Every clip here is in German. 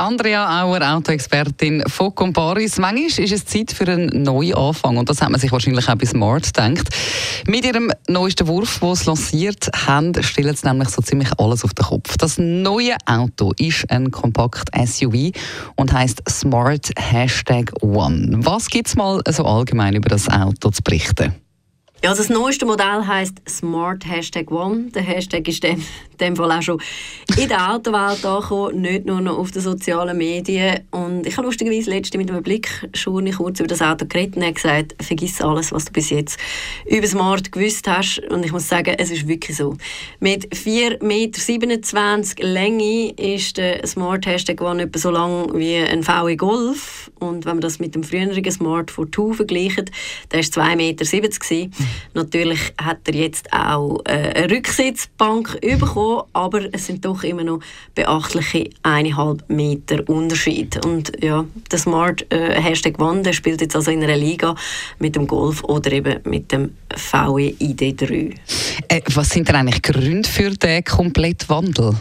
Andrea Auer, Autoexpertin von Comparis. Manchmal ist es Zeit für einen neuen Anfang und das hat man sich wahrscheinlich auch bei Smart gedacht. Mit ihrem neuesten Wurf, den sie lanciert haben, stellen sie nämlich so ziemlich alles auf den Kopf. Das neue Auto ist ein kompakt SUV und heißt Smart Hashtag One. Was gibt es mal so allgemein über das Auto zu berichten? Ja, das neueste Modell heißt Smart Hashtag One. Der Hashtag ist in dem Fall auch schon in der Autowelt angekommen, nicht nur noch auf den sozialen Medien. Und ich habe lustigerweise letzte mit einem Blick schon kurz über das Auto geredet und gesagt, vergiss alles, was du bis jetzt über Smart gewusst hast. Und ich muss sagen, es ist wirklich so. Mit 4,27 Meter Länge ist der Smart Hashtag One etwa so lang wie ein VW Golf. Und wenn man das mit dem früheren Smart Fortwo vergleicht, der war 2,70 Meter. Natürlich hat er jetzt auch äh, eine Rücksitzbank bekommen, aber es sind doch immer noch beachtliche eineinhalb Meter Unterschied. Und ja, der Smart äh, Hashtag One, der spielt jetzt also in einer Liga mit dem Golf oder eben mit dem VW ID3. Äh, was sind denn eigentlich Gründe für den kompletten Wandel?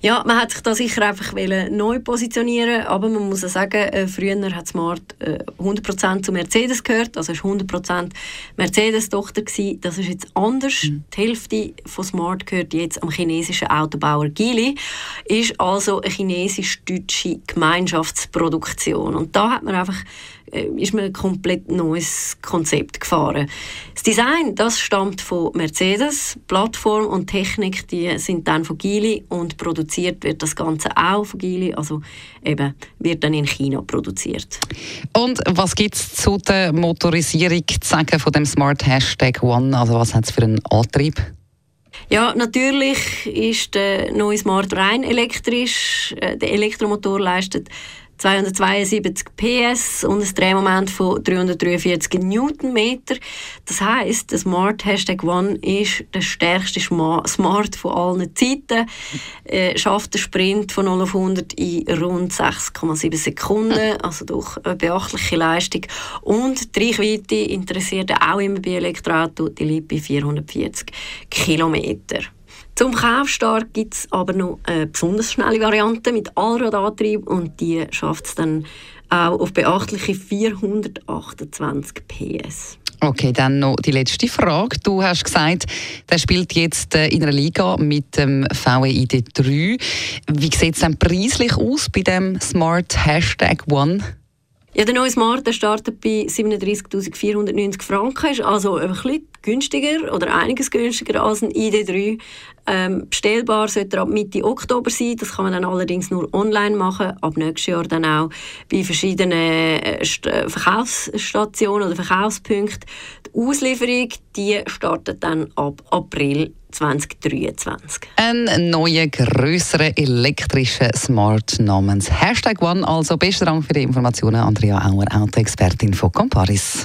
Ja, man hat sich da sicher einfach neu positionieren aber man muss auch sagen, äh, früher hat Smart äh, 100% zu Mercedes gehört, also es war 100% Mercedes-Tochter. Das ist jetzt anders. Mhm. Die Hälfte von Smart gehört jetzt am chinesischen Autobauer Geely, ist also eine chinesisch-deutsche Gemeinschaftsproduktion. Und da hat man einfach äh, ist man ein komplett neues Konzept gefahren. Das Design, das stammt von Mercedes, Plattform und Technik, die sind dann von Geely und produziert wird das Ganze auch von Geely, also eben wird dann in China produziert. Und was gibt es zu der Motorisierung zu sagen von dem Smart Hashtag One? Also was hat es für einen Antrieb? Ja, natürlich ist der neue Smart rein elektrisch. Äh, der Elektromotor leistet 272 PS und ein Drehmoment von 343 Newtonmeter. Das heißt, der Smart Hashtag One ist der stärkste Smart von allen Zeiten. Äh, schafft einen Sprint von 0 auf 100 in rund 6,7 Sekunden, also doch eine beachtliche Leistung. Und die Reichweite interessiert auch immer bei Elektroauto, die liegt bei 440 Kilometer. Zum Kaufstart gibt es aber noch eine besonders schnelle Variante mit Allradantrieb und die schafft es dann auch auf beachtliche 428 PS. Okay, dann noch die letzte Frage. Du hast gesagt, der spielt jetzt äh, in einer Liga mit dem VW ID3. Wie sieht es dann preislich aus bei dem Smart Hashtag One? Ja, der neue Smart der startet bei 37.490 Franken, ist also ein bisschen günstiger oder einiges günstiger als ein ID3. Ähm, bestellbar sollte er ab Mitte Oktober sein. Das kann man dann allerdings nur online machen. Ab nächstes Jahr dann auch bei verschiedenen äh, äh Verkaufsstationen oder Verkaufspunkten. Die Auslieferung die startet dann ab April 2023. Ein neuer, grösserer elektrischer Smart namens Hashtag One. Also besten Dank für die Informationen, Andrea Auer, Autoexpertin von Comparis.